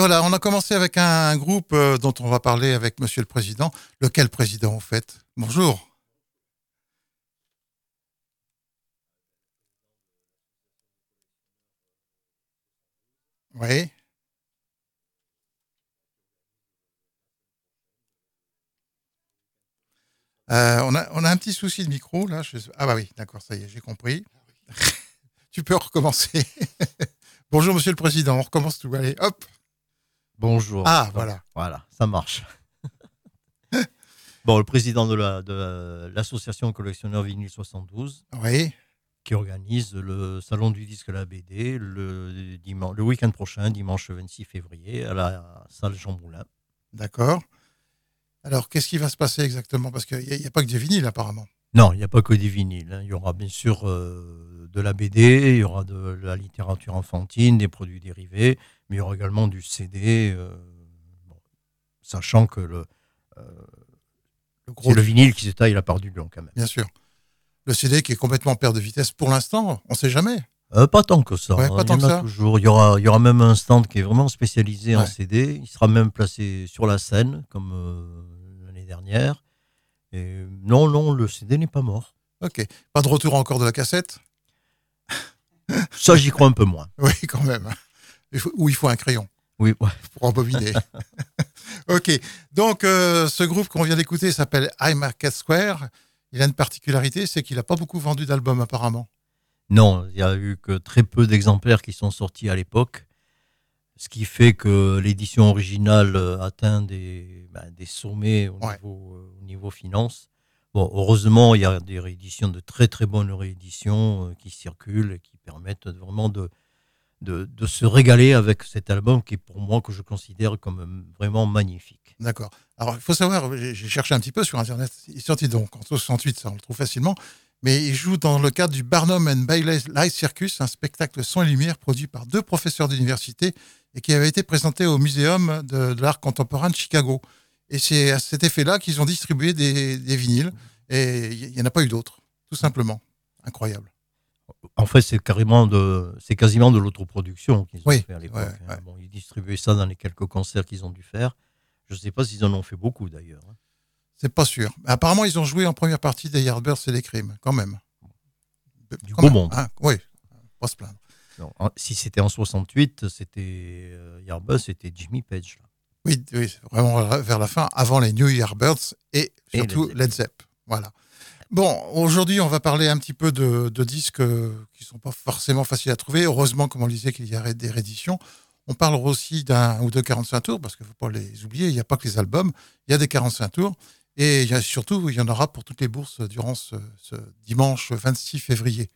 voilà, on a commencé avec un, groupe euh, dont on va parler avec Monsieur le Président. Lequel président, en fait? Bonjour. Oui. Euh, on, a, on, a, un petit souci de micro, là. Ah bah oui, d'accord, ça y est, j'ai compris. tu peux recommencer. Bonjour, Monsieur le Président, on recommence tout. Allez, hop. Bonjour. Ah, voilà. Voilà, ça marche. bon, le président de l'association la, de collectionneurs vinyle 72. Oui. Qui organise le salon du disque à la BD le, le week-end prochain, dimanche 26 février, à la salle Jean Moulin. D'accord. Alors, qu'est-ce qui va se passer exactement? Parce qu'il n'y a, pas que des vinyles, apparemment. Non, il n'y a pas que des vinyles. Hein. Il y aura bien sûr euh, de la BD, il y aura de la littérature enfantine, des produits dérivés, mais il y aura également du CD, euh, sachant que le, euh, le, gros, le vinyle qui se taille la part du lion quand même. Bien sûr. Le CD qui est complètement perte de vitesse pour l'instant, on ne sait jamais. Euh, pas tant que ça. pas tant il, y ça. Toujours. Il, y aura, il y aura même un stand qui est vraiment spécialisé en CD. Il sera même placé sur la scène, comme l'année dernière. Et non, non, le CD n'est pas mort. Ok. Pas de retour encore de la cassette? Ça, j'y crois un peu moins. Oui, quand même. Ou il faut un crayon. Oui, ouais. Pour embobiner. ok. Donc, euh, ce groupe qu'on vient d'écouter s'appelle High Market Square. Il a une particularité, c'est qu'il n'a pas beaucoup vendu d'albums apparemment. Non, il n'y a eu que très peu d'exemplaires qui sont sortis à l'époque. Ce qui fait que l'édition originale euh, atteint des, ben, des sommets au, niveau, euh, au niveau finance. Bon, heureusement, il y a des rééditions, de très très bonnes rééditions qui circulent et qui permettent vraiment de, de, se régaler avec cet album qui est pour moi que je considère comme vraiment magnifique. D'accord. Alors il faut savoir, j'ai cherché un petit peu sur Internet, il est sorti donc en 68, ça on le trouve facilement, mais il joue dans le cadre du Barnum and Bailey Light Circus, un spectacle son et lumière produit par deux professeurs d'université et qui avait été présenté au Muséum de, l'art contemporain de Chicago. Et c'est à cet effet-là qu'ils ont distribué des, des vinyles et il n'y en a pas eu d'autres, tout simplement. Incroyable en fait, c'est carrément de, c'est quasiment de l'autoproduction qu'ils ont fait à l'époque. Hein. ils distribuaient ça dans les quelques concerts qu'ils ont dû faire. Je ne sais pas s'ils en ont fait beaucoup d'ailleurs. Hein. C'est pas sûr. apparemment, ils ont joué en première partie des Yardbirds et des Crimes, quand même. Du beau monde. Hein. oui, pas se plaindre. si c'était en 68, c'était euh, Yardbirds, c'était Jimmy Page. Oui, oui, vraiment vers la fin, avant les New Yardbirds et surtout Led Zepp. Voilà. Bon, aujourd'hui, on va parler un petit peu de, disques euh, qui ne sont pas forcément faciles à trouver. Heureusement, comme on disait, qu'il y a des rééditions. On parle aussi d'un ou deux 45 tours, parce qu'il ne faut pas les oublier, il n'y a pas que les albums, il y a des 45 tours. Et surtout, il y en aura pour toutes les bourses durant ce, dimanche 26 février.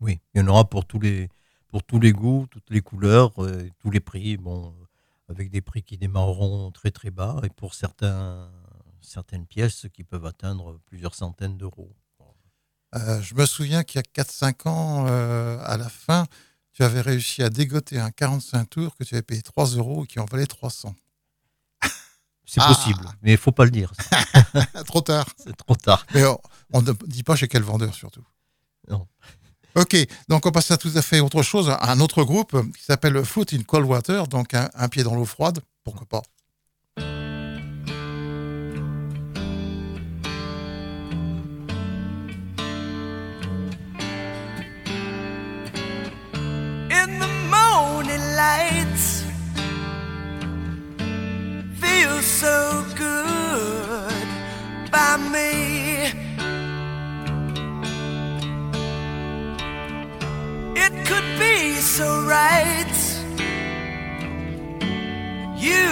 Oui, il y en aura pour tous les, pour tous les goûts, toutes les couleurs, euh, tous les prix, bon, avec des prix qui démarreront très très bas. Et pour certains certaines pièces qui peuvent atteindre plusieurs centaines d'euros. Euh, je me souviens qu'il y a 4-5 ans, euh, à la fin, tu avais réussi à dégoter un 45 tours que tu avais payé 3 euros et qui en valait 300. C'est possible, mais il ne faut pas le dire. trop tard. C'est trop tard. Mais on, ne dit pas chez quel vendeur surtout. Non. Ok, donc on passe à tout à fait autre chose, à un autre groupe qui s'appelle Foot in Cold Water, donc un pied dans l'eau froide, pourquoi pas. So right. You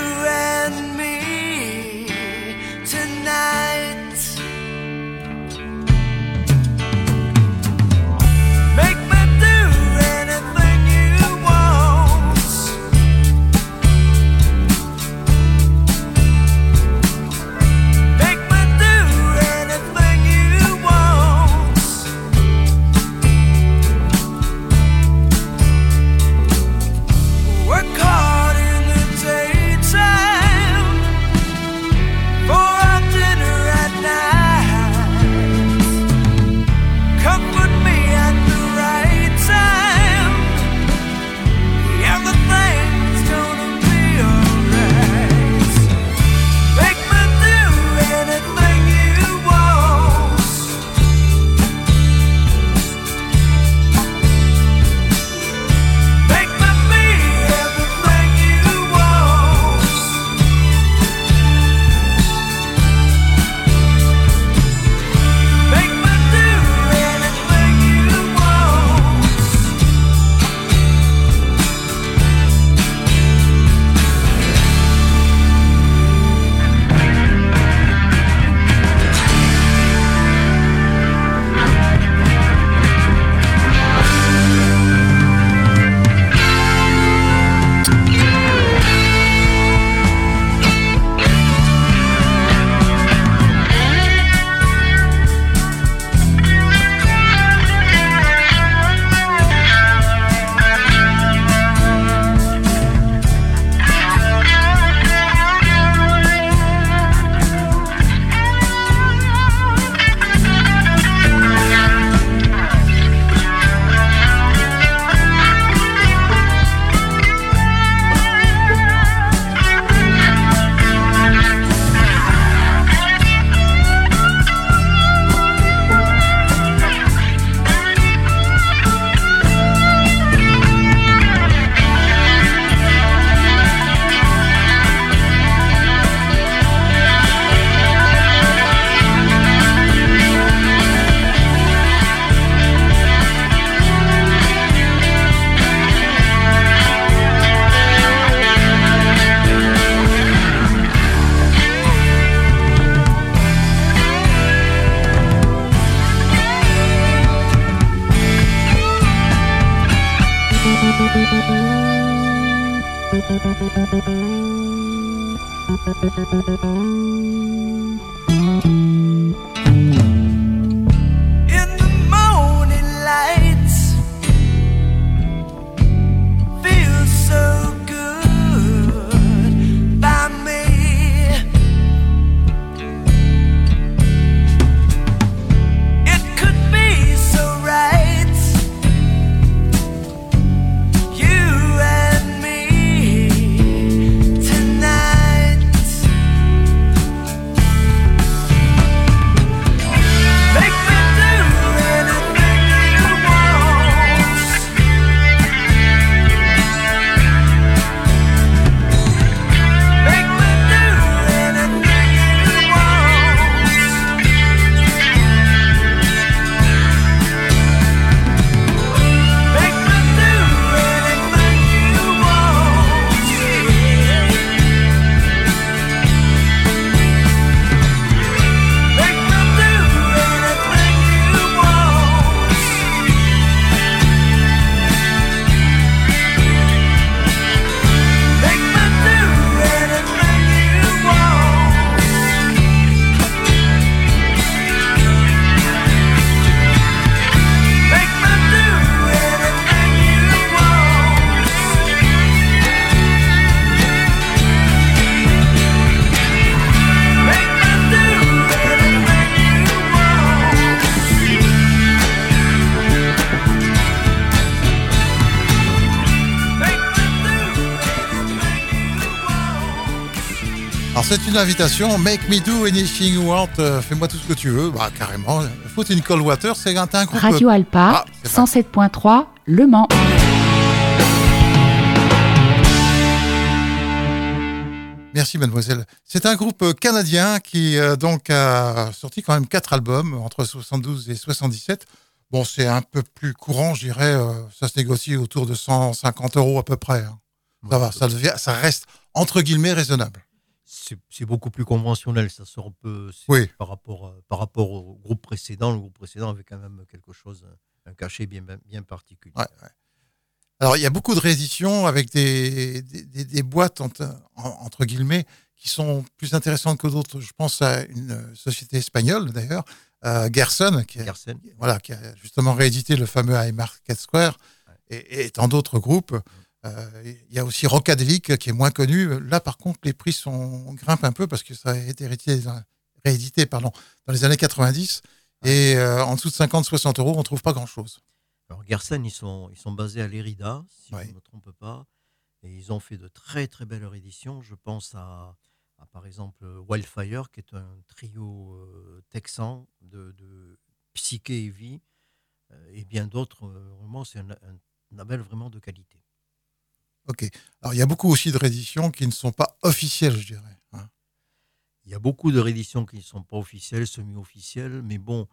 C'est une invitation. Make me do anything you want. Euh, fais-moi tout ce que tu veux. Bah, carrément. Foot in cold water, c'est un, groupe. Radio Alpa, 107.3, ah, Le Mans. Merci mademoiselle. C'est un groupe canadien qui euh, donc a sorti quand même quatre albums entre 72 et 77. Bon, c'est un peu plus courant, je dirais. Euh, ça se négocie autour de 150 euros à peu près. Hein. Ça va, ça, devient, ça reste entre guillemets raisonnable c'est beaucoup plus conventionnel. Ça sort un peu par, rapport, par rapport au groupe précédent. Le groupe précédent avait quand même quelque chose, un cachet bien, bien particulier. Alors, il y a beaucoup de rééditions avec des, des, boîtes, entre, guillemets, qui sont plus intéressantes que d'autres. Je pense à une société espagnole, d'ailleurs, euh, Gerson, qui a, Voilà, qui a justement réédité le fameux High Market Square et, et, tant d'autres groupes. Euh, il y a aussi Rocadelic qui est moins connu. Là, par contre, les prix sont, grimpent un peu parce que ça a été réédité, pardon, dans les années 90. Et euh, en dessous de 50-60 euros, on ne trouve pas grand-chose. Alors, Gersen, ils sont, ils sont basés à Lérida, si je ne me trompe pas. Et ils ont fait de très, très belles rééditions. Je pense à, par exemple, Wildfire, qui est un trio euh, texan de, de psyché et vie, et bien d'autres. vraiment, c'est un, un label vraiment de qualité. Ok. Alors, il y a beaucoup aussi de rééditions qui ne sont pas officielles, je dirais. Hein. Il y a beaucoup de rééditions qui ne sont pas officielles, semi-officielles, mais bon,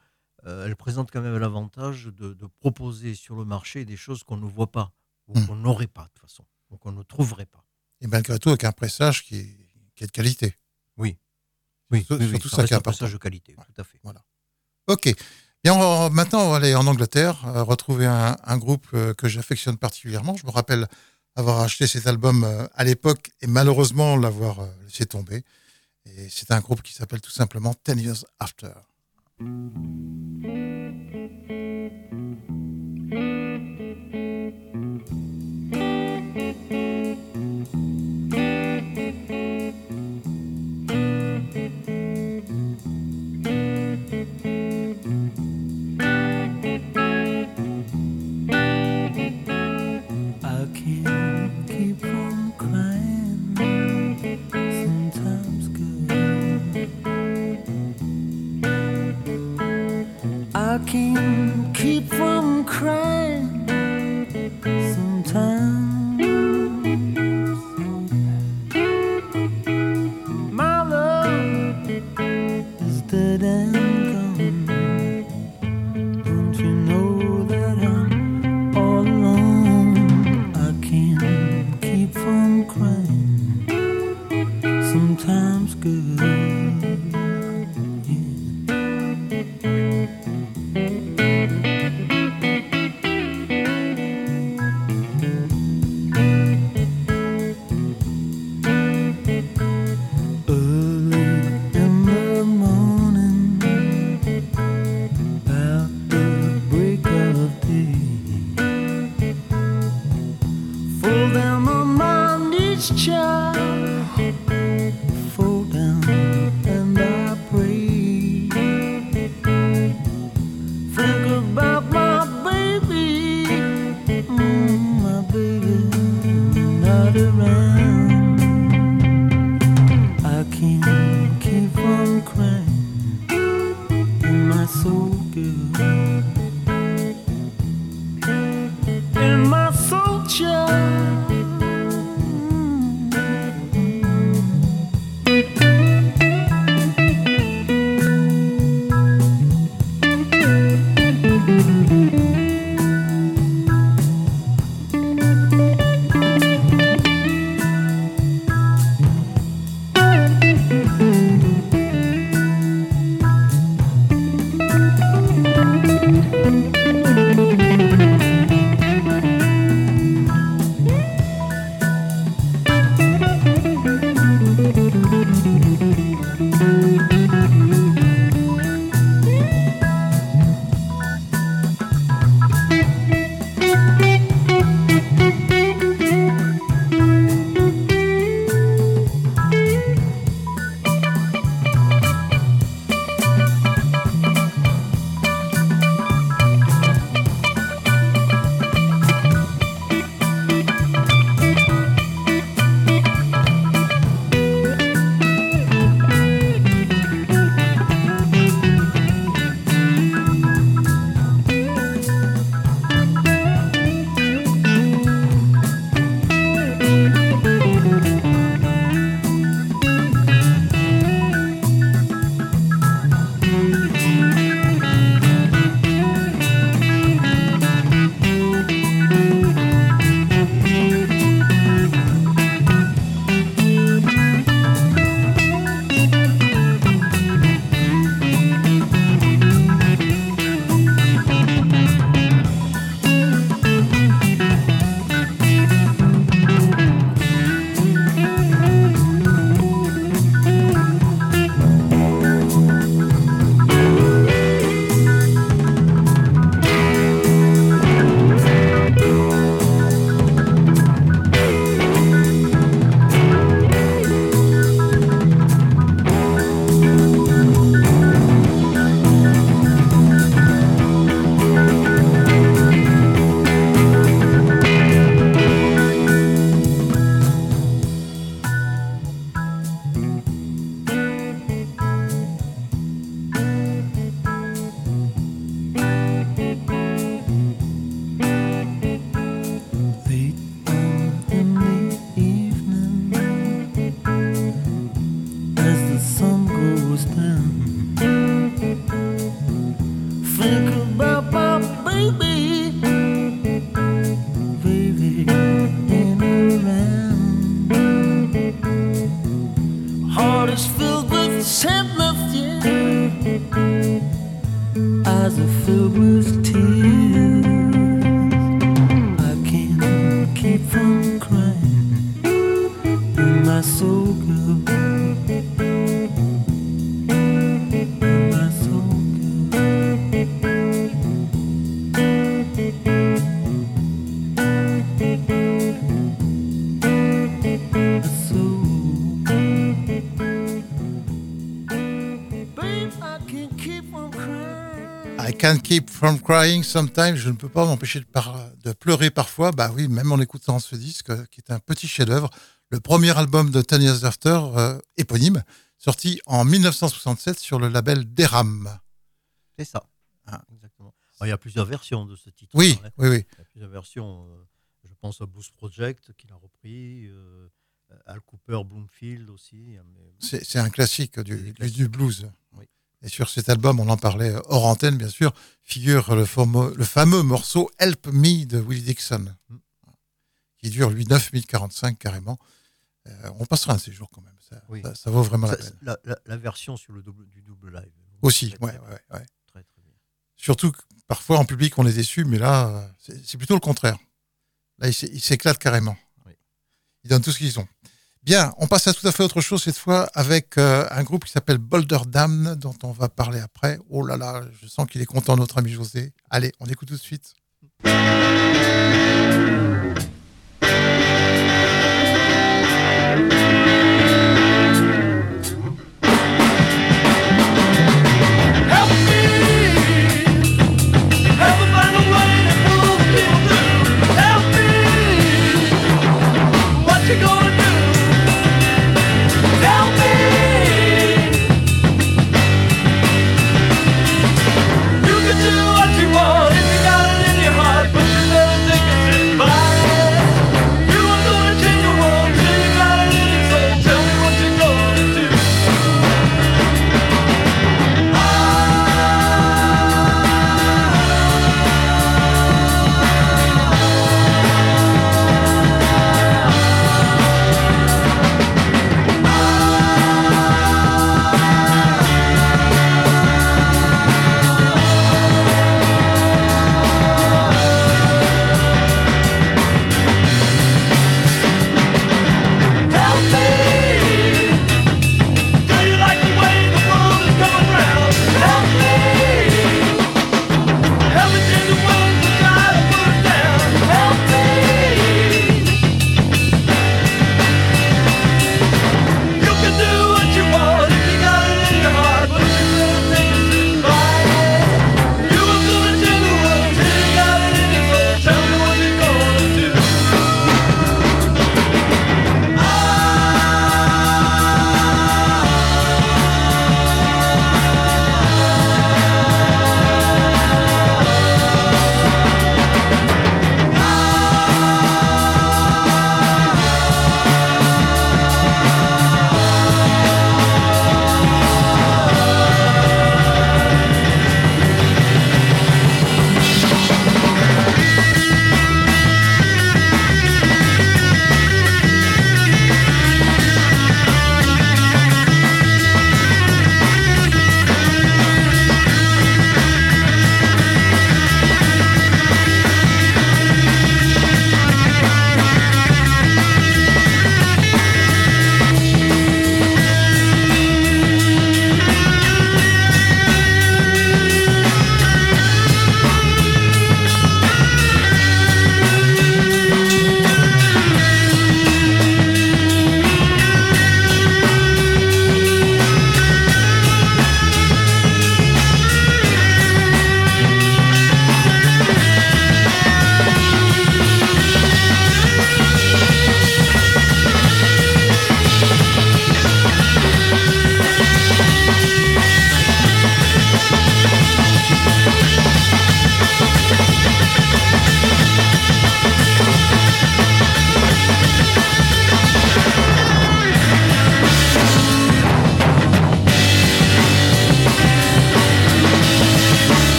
euh, elles présentent quand même l'avantage de, proposer sur le marché des choses qu'on ne voit pas, ou hmm. qu'on n'aurait pas de toute façon, ou qu'on ne trouverait pas. Et malgré tout, avec un pressage qui est, qui est de qualité. Oui. Oui, c'est tout ça, qui est important. Un pressage de qualité, tout à fait. Voilà. Ok. Bien, maintenant, on va aller en Angleterre, euh, retrouver un, un groupe euh, que j'affectionne particulièrement. Je me rappelle avoir acheté cet album euh, à l'époque et malheureusement l'avoir euh, laissé tomber. Et c'est un groupe qui s'appelle tout simplement Ten Years After. can keep from crying sometimes. as the field moves Can't Keep From Crying Sometimes. Je ne peux pas m'empêcher de, pleurer parfois. Bah oui, même en écoutant ce disque, qui est un petit chef-d'œuvre. Le premier album de Ten Years After, euh, éponyme, sorti en 1967 sur le label Deram. C'est ça. Ah. Exactement. il y a plusieurs versions de ce titre. Oui, hein. oui, oui. Il y a plusieurs versions. Euh, je pense à Blues Project, qui l'a repris. Euh, Al Cooper, Bloomfield aussi. C'est un classique du, du blues. Oui. Et sur cet album, on en parlait hors antenne, bien sûr, figure le fameux, le fameux morceau Help Me de Willie Dixon, qui dure, lui, 9 45 carrément. Euh, on passera un séjour quand même. Ça, vaut vraiment la peine. La, version sur le double, du double live. Aussi, ouais, ouais, ouais. Très, très bien. Surtout que parfois en public, on est déçu, mais là, c'est plutôt le contraire. Là, ils s'éclatent carrément. Ils donnent tout ce qu'ils ont. Bien, on passe à tout à fait autre chose cette fois avec euh, un groupe qui s'appelle Boulder Dam, dont on va parler après. Oh là là, je sens qu'il est content, notre ami José. Allez, on écoute tout de suite.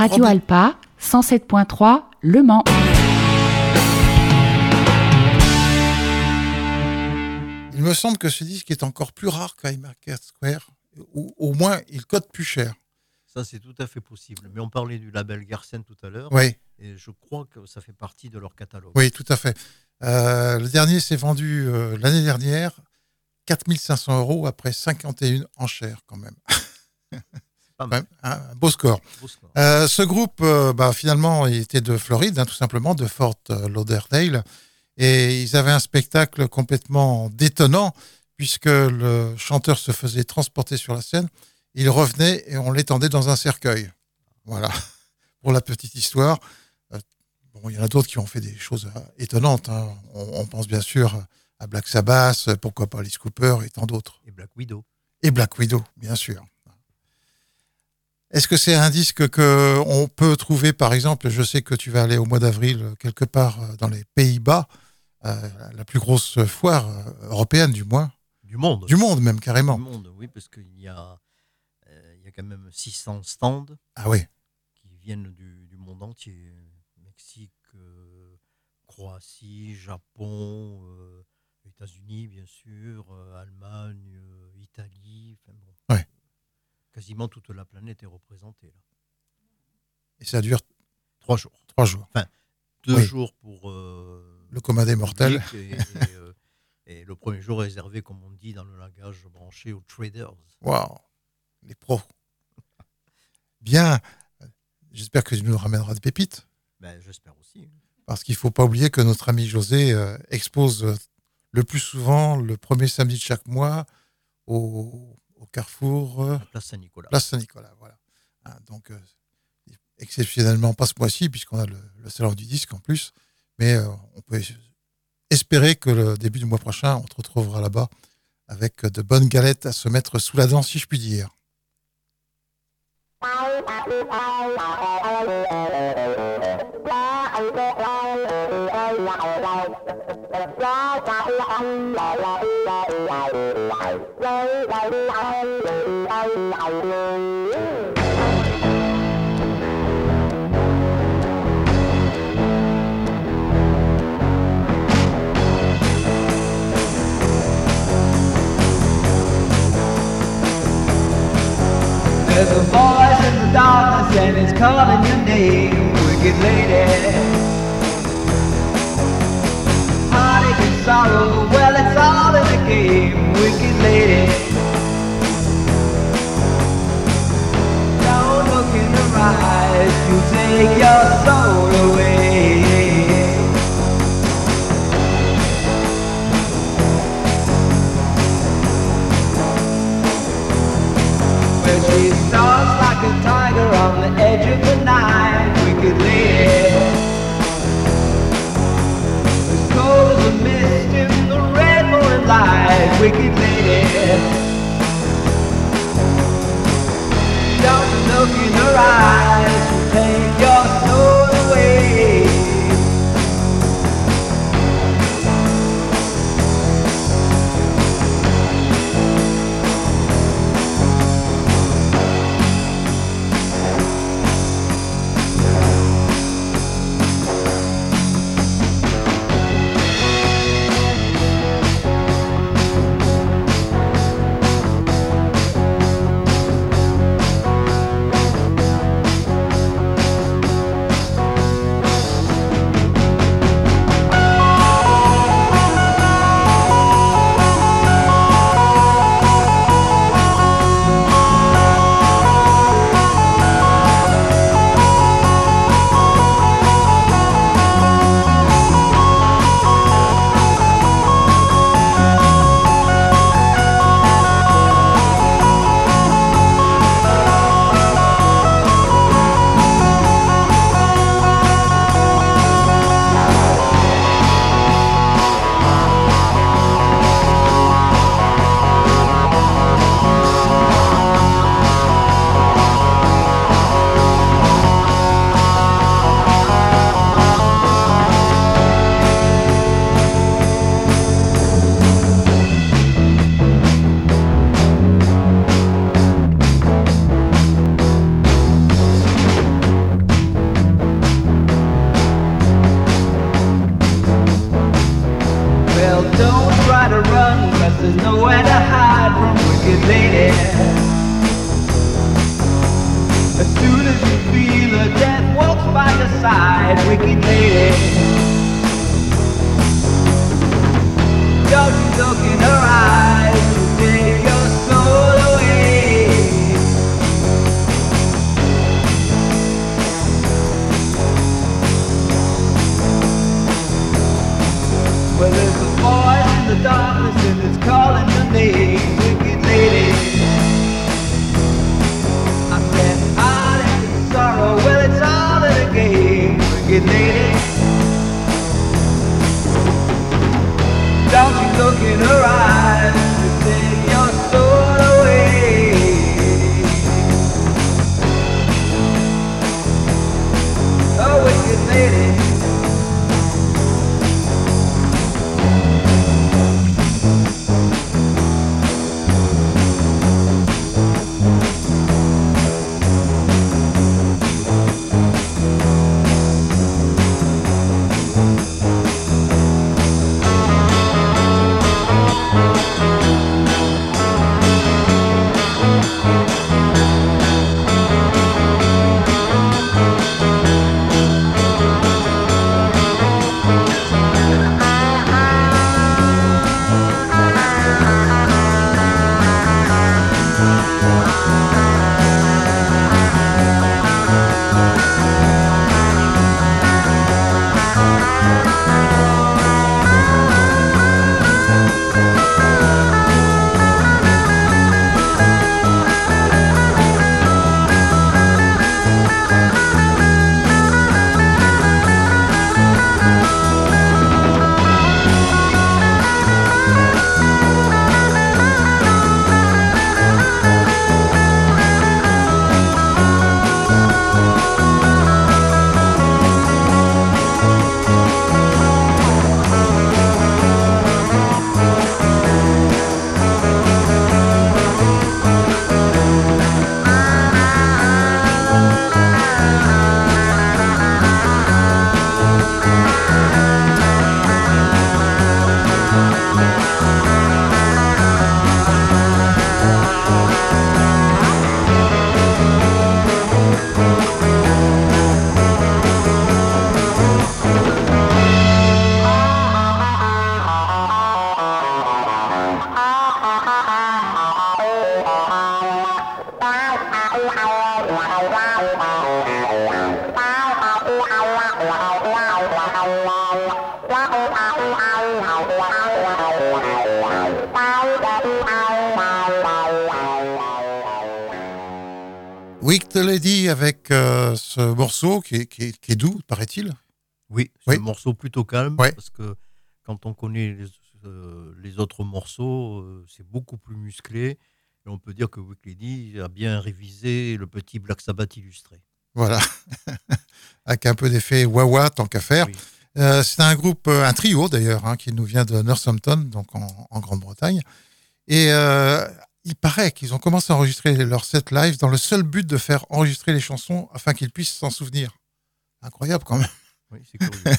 Radio Alpa, 107.3, Le Mans. Il me semble que ce disque est encore plus rare qu'Imarket Square, ou au moins il cote plus cher. Ça, c'est tout à fait possible. Mais on parlait du label Garsen tout à l'heure. Oui. Et je crois que ça fait partie de leur catalogue. Oui, tout à fait. Euh, le dernier s'est vendu euh, l'année dernière 4500 euros après 51 enchères, quand même. Un beau score. Euh, ce groupe, bah, finalement, il était de Floride, hein, tout simplement, de Fort Lauderdale. Et ils avaient un spectacle complètement détonnant, puisque le chanteur se faisait transporter sur la scène. Il revenait et on l'étendait dans un cercueil. Voilà, pour la petite histoire. Euh, bon, il y en a d'autres qui ont fait des choses euh, étonnantes. Hein. On, pense bien sûr à Black Sabbath, pourquoi pas Alice Cooper et tant d'autres. Et Black Widow. Et Black Widow, bien sûr. Est-ce que c'est un disque que on peut trouver, par exemple, je sais que tu vas aller au mois d'avril quelque part euh, dans les Pays-Bas, euh, la plus grosse foire euh, européenne du moins. Du monde. Du monde même, carrément. Du monde, oui, parce qu'il y a, euh, il y a quand même 600 stands. Ah oui. Qui viennent du, du monde entier. Mexique, Croatie, Japon, États-Unis, bien sûr, Allemagne, Italie. Enfin, bon, ouais. Quasiment toute la planète est représentée. Là. Et ça dure Trois jours. Trois jours. Enfin, deux jours pour le commun des mortels. Euh, et, le premier jour réservé, comme on dit dans le langage branché, aux traders. Waouh, les pros. Bien, j'espère que tu nous ramèneras des pépites. Ben, j'espère aussi. Parce qu'il ne faut pas oublier que notre ami José euh, expose euh, le plus souvent le premier samedi de chaque mois au, carrefour. Place Saint-Nicolas. Place Saint-Nicolas, voilà. Hein, donc, exceptionnellement pas ce mois-ci, puisqu'on a le, le, salon du disque en plus. Mais euh, on peut espérer que le début du mois prochain, on te retrouvera là-bas avec de bonnes galettes à se mettre sous la dent, si je puis dire. There's a voice in the darkness and it's calling your name, wicked lady. Heartache and sorrow, well it's all in the game, wicked lady. In eyes, you take your soul away. She stalks like a tiger on the edge of the night, wicked lady. As cold as a mist in the red morning light, look in her eyes, she'll take your Lady avec euh, ce morceau qui est, qui est- qui est doux, paraît-il. Oui, c'est Oui. un morceau plutôt calme Ouais. parce que quand on connaît les, euh, les autres morceaux, euh, c'est beaucoup plus musclé. Et on peut dire que Week Lady a bien révisé le petit Black Sabbath illustré. Voilà. avec un peu d'effet wah-wah, tant qu'à faire. Oui. Euh, c'est un groupe, un trio d'ailleurs, hein, qui nous vient de Northampton, donc en, en Grande-Bretagne. Et euh, il paraît qu'ils ont commencé à enregistrer leur set live dans le seul but de faire enregistrer les chansons afin qu'ils puissent s'en souvenir. Incroyable quand même. Oui, c'est curieux.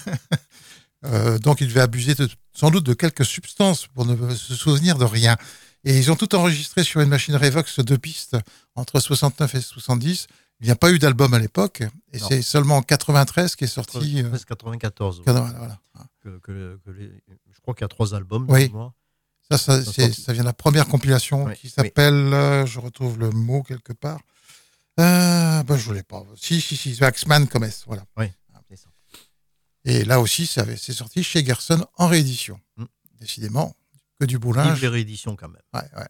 Euh, donc ils devaient abuser de- sans doute de quelques substances pour ne se souvenir de rien. Et ils ont tout enregistré sur une machine Revox deux pistes entre 69 et 70. Il n'y a pas eu d'album à l'époque. Et c'est seulement en 93 qu'est sorti. euh, 94. voilà, voilà. que- que- que les- je crois qu'il y a trois albums. Oui. Ça, ça, vient de la première compilation Oui, qui oui. s'appelle, euh, je retrouve le mot quelque part. Euh, bah, je ne l'ai pas. Si, si, si, Waxman Comes, voilà. C'est ça. Et là aussi, c'est sorti chez Gerson en réédition. Mm. Décidément, que du Vive boulage. les rééditions quand même. Ouais, ouais.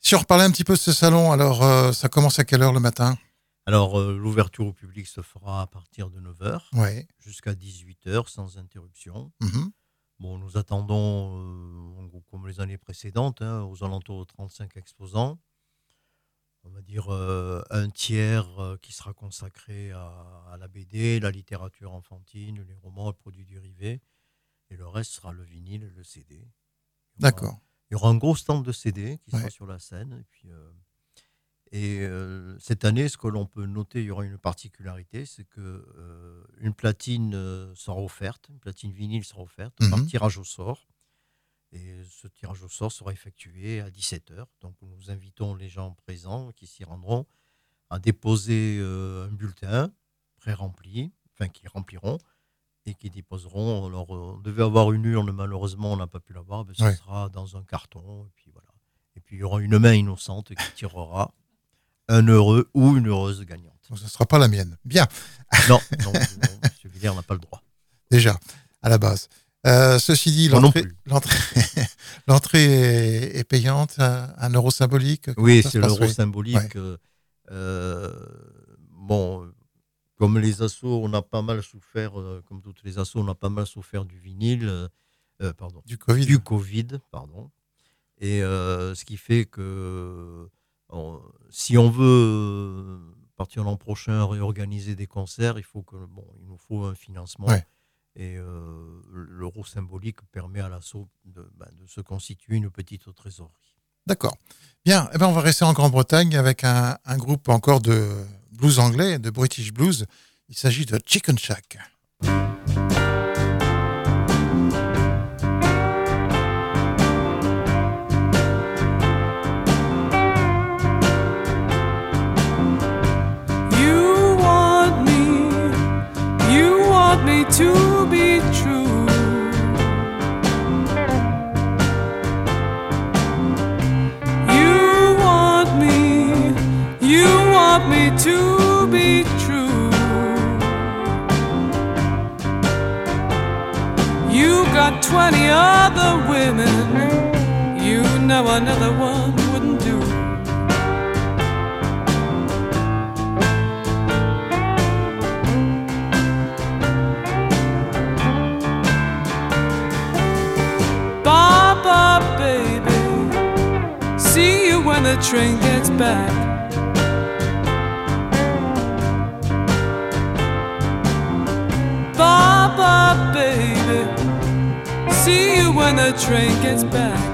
Si on reparlait un petit peu de ce salon, alors euh, ça commence à quelle heure le matin? Alors, euh, l'ouverture au public se fera à partir de 9h Oui. jusqu'à 18h sans interruption. Mhm. Bon, nous attendons, comme les années précédentes, hein, aux alentours de 35 exposants. On va dire euh, un tiers euh, qui sera consacré à, à la BD, la littérature enfantine, les romans, les produits dérivés. Et le reste sera le vinyle et le CD. D'accord. Il y aura un gros stand de CD qui sera sur la scène. Et, puis, euh, et cette année, ce que l'on peut noter, il y aura une particularité, c'est que une platine sera offerte, une platine vinyle sera offerte Mhm. par tirage au sort. Et ce tirage au sort sera effectué à 17h. Donc nous invitons les gens présents qui s'y rendront à déposer euh, un bulletin pré-rempli, enfin qu'ils rempliront et qui déposeront. Alors, euh, on devait avoir une urne, malheureusement, on n'a pas pu l'avoir. Mais ce sera dans un carton. Et puis voilà. Et puis il y aura une main innocente qui tirera un heureux ou une heureuse gagnante. ce ne sera pas la mienne. Bien. Non, non, non on n'a pas le droit. Déjà, à la base. Euh, ceci dit, l'entrée est, payante, un, euro symbolique. Oui, c'est l'euro symbolique. Euh, bon, comme les assauts, on a pas mal souffert, euh, comme toutes les assauts, on a pas mal souffert du vinyle, pardon, du Covid. Du Covid, pardon. Et ce qui fait que si on veut partir l'an prochain réorganiser des concerts, il faut que bon, il nous faut un financement. Et euh, l'euro symbolique permet à l'assaut de, ben, de, se constituer une petite trésorerie. D'accord. Bien, eh ben on va rester en Grande-Bretagne avec un, un, groupe encore de blues anglais, de British Blues. Il s'agit de Chicken Shack. to train gets back. Baba, baby, see you when the train gets back.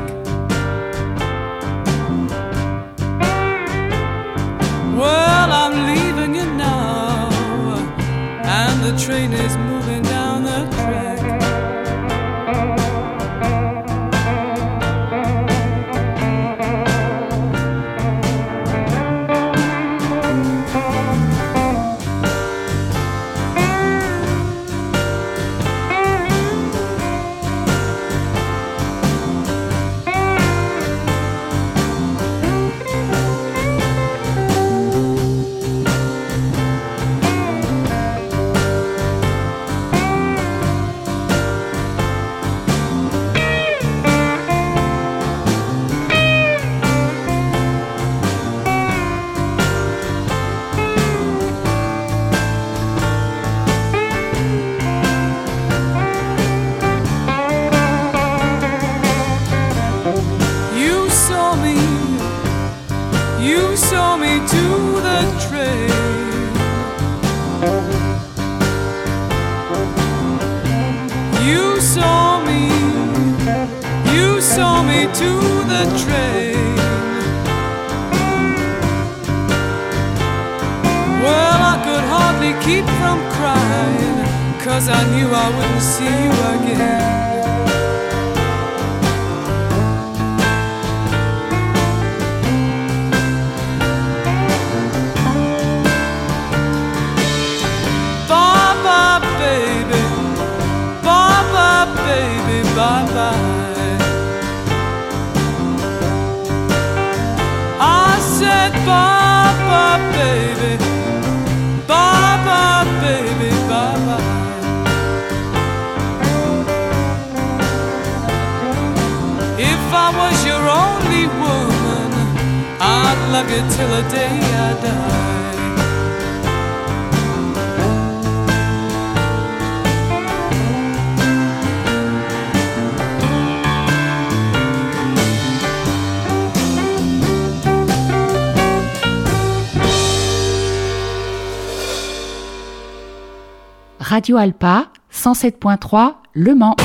Radio Alpa 107.3 Le Mans.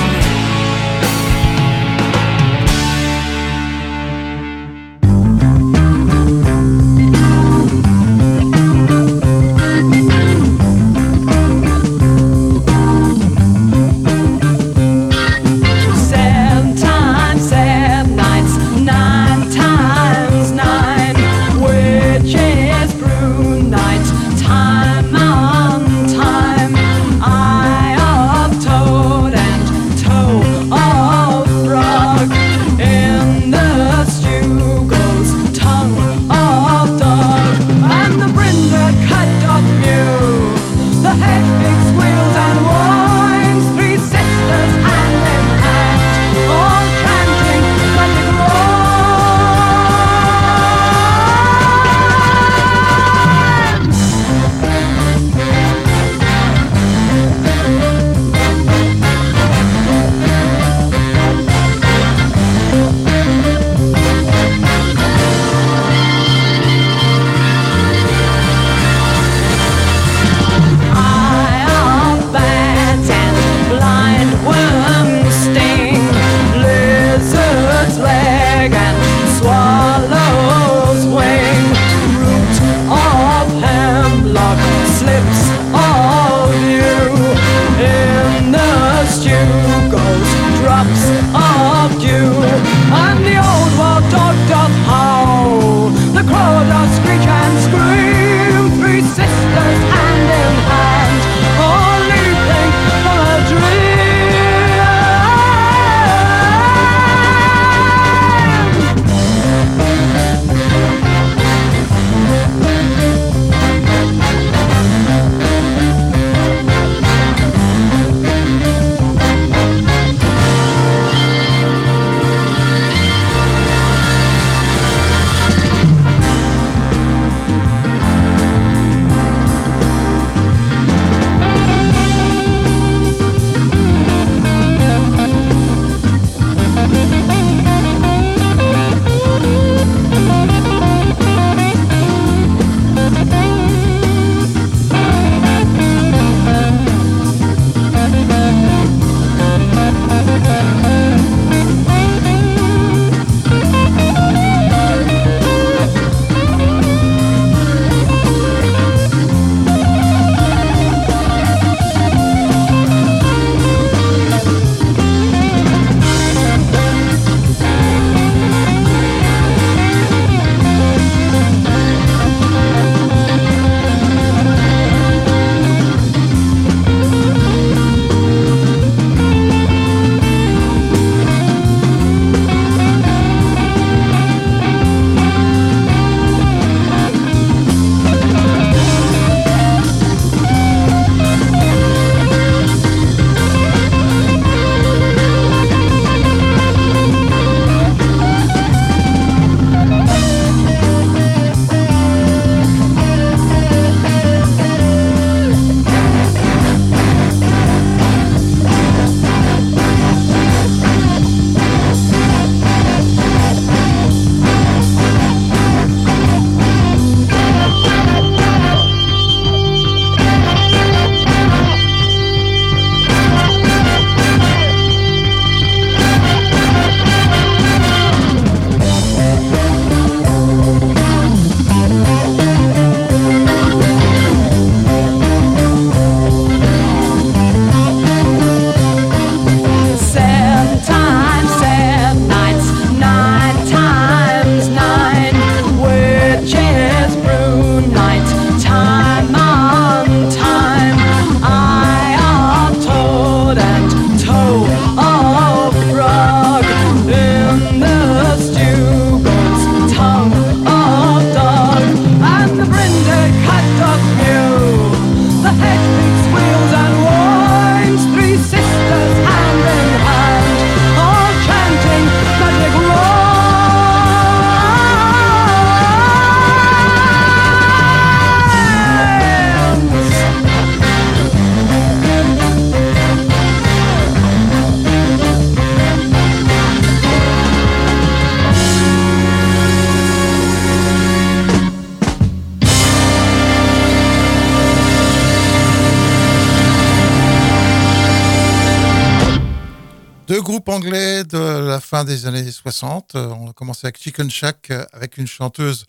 60. Euh, On a commencé avec Chicken Shack euh, avec une chanteuse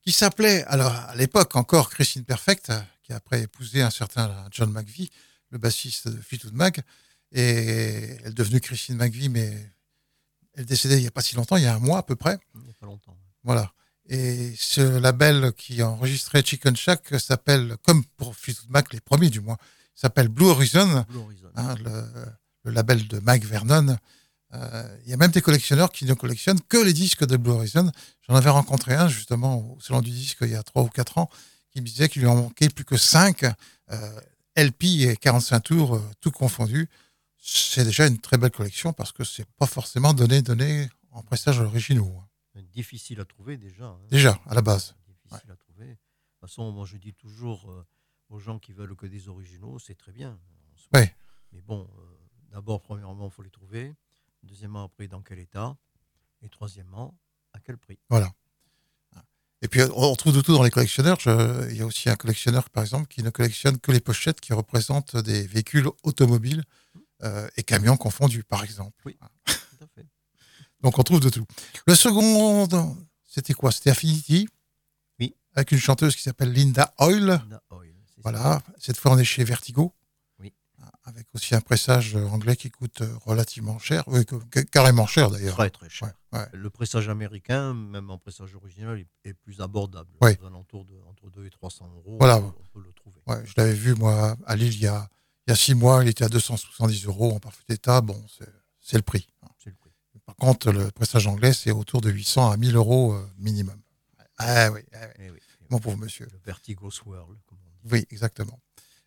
qui s'appelait, alors à l'époque encore Christine Perfect, euh, qui a après épousé un certain John McVie, le bassiste de Fleetwood Mac. Et elle est devenue Christine McVie, mais elle est décédée il n'y a pas si longtemps, il y a un mois à peu près. Il n'y a pas longtemps. Voilà. Et ce label qui a enregistré Chicken Shack s'appelle, comme pour Fleetwood Mac, les premiers du moins, s'appelle Blue Horizon, Blue Horizon. hein, le, le label de Mike Vernon. Euh, Il y a même des collectionneurs qui ne collectionnent que les disques de Blue Horizon. J'en avais rencontré un justement au salon du disque il y a trois ou quatre ans qui me disait qu'il lui en manquait plus que 5 LP et 45 tours, euh, tout confondu. C'est déjà une très belle collection parce que c'est pas forcément donné donné en prestages originaux. hein. Difficile à trouver déjà. hein. Déjà, à la base. Difficile à trouver. De toute façon, moi je dis toujours euh, aux gens qui veulent que des originaux, c'est très bien. Ouais. Mais bon, euh, d'abord, premièrement, il faut les trouver. Deuxièmement, après, dans quel état? Et troisièmement, à quel prix? Voilà. Et puis, on trouve de tout dans les collectionneurs. Je- il y a aussi un collectionneur, par exemple, qui ne collectionne que les pochettes qui représentent des véhicules automobiles euh, et camions confondus, par exemple. Oui, tout à fait. Donc, on trouve de tout. Le second, c'était quoi? C'était Affinity? Oui. Avec une chanteuse qui s'appelle Linda Oil. Linda Oil, ça. Voilà. Cette fois, on est chez Vertigo. Avec aussi un pressage anglais qui coûte relativement cher, oui, carrément cher d'ailleurs. Très très cher. Le pressage américain, même en pressage original, est plus abordable. Oui. Aux alentours de entre 2 et 300 euros, voilà. on peut le trouver. Ouais, je l'avais vu moi à Lille il y a, il y a six mois, il était à 270 euros en parfait état. Bon, c'est le prix. Le prix. Par contre, le pressage anglais, c'est autour de 800 à 1000 euros euh, minimum. Ah oui, ah oui. Eh oui. mon pauvre monsieur. Le vertigo swirl, comme on dit. Oui, exactement.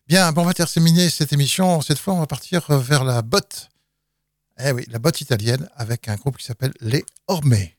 Bien, bon, on va terminer cette émission. Cette fois, on va partir vers la botte. Eh oui, la botte italienne avec un groupe qui s'appelle Les Ormés.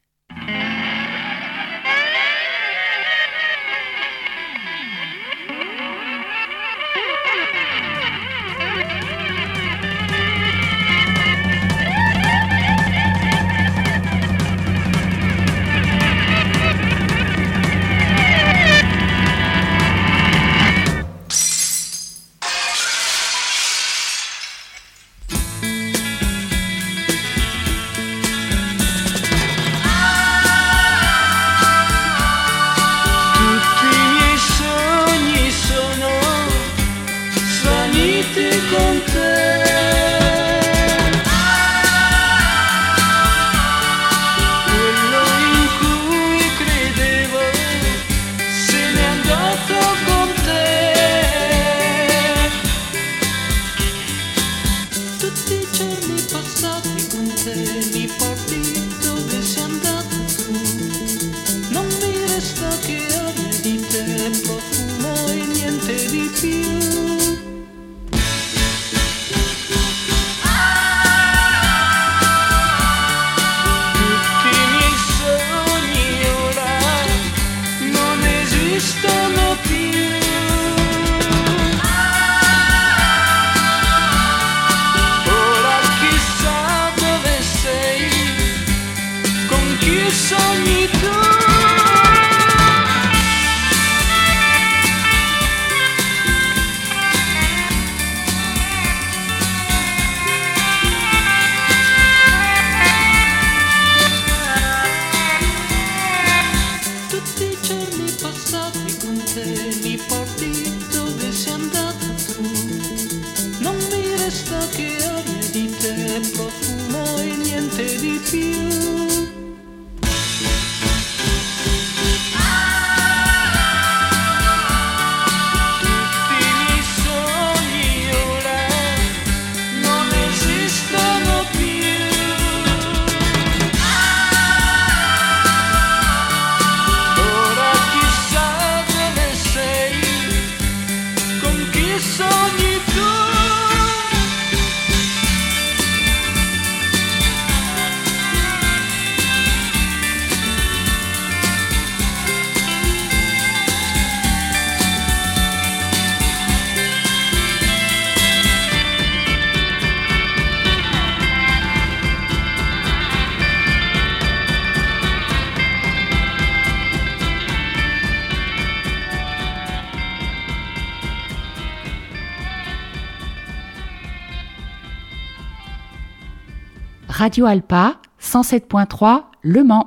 Radio Alpa, 107.3, Le Mans.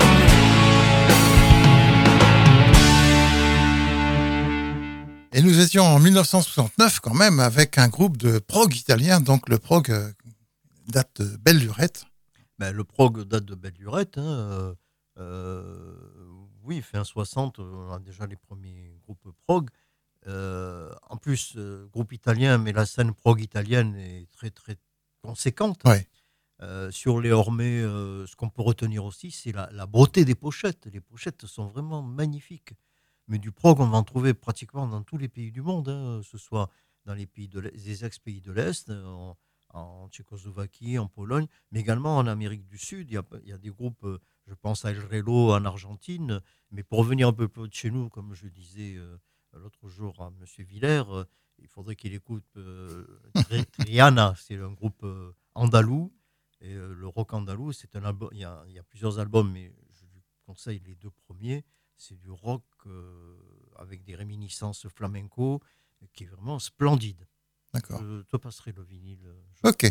Et nous étions en 1969 quand même avec un groupe de prog italien, donc le prog euh, date de belle lurette. Ben, le prog date de belle lurette. Hein, euh, euh, oui, fin 60, on a déjà les premiers groupes prog. Euh, en plus, euh, groupe italien, mais la scène prog italienne est très très conséquente. Ouais. Euh, sur les Ormés, euh, ce qu'on peut retenir aussi, c'est la, beauté des pochettes. Les pochettes sont vraiment magnifiques. Mais du prog, on va en trouver pratiquement dans tous les pays du monde, hein, ce soit dans les pays de les ex-pays de l'Est, en, Tchécoslovaquie, en Pologne, mais également en Amérique du Sud. Il y a, des groupes, euh, je pense à El Relo en Argentine, mais pour revenir un peu plus de chez nous, comme je disais l'autre jour à M. Villers, il faudrait qu'il écoute Tri- Triana, c'est un groupe andalou. Et euh, le rock andalou, c'est un album. Il y, a, il y a plusieurs albums, mais je vous conseille les deux premiers. C'est du rock euh, avec des réminiscences flamenco qui est vraiment splendide. D'accord. Je te passerai le vinyle. euh, je- Ok.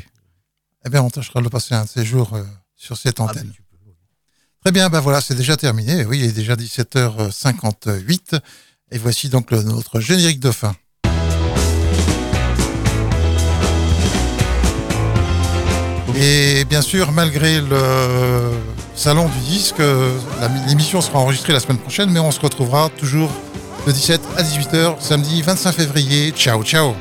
Eh bien, on tâchera de le passer un de ces jours euh, sur cette Ah, antenne. peux, oui. Très bien, ben voilà, c'est déjà terminé. Oui, il est déjà 17h58. Et voici donc le- notre générique de fin. Et bien sûr, malgré le salon du disque, l'émission sera enregistrée la semaine prochaine, mais on se retrouvera toujours de 17 à 18h samedi 25 février. Ciao, ciao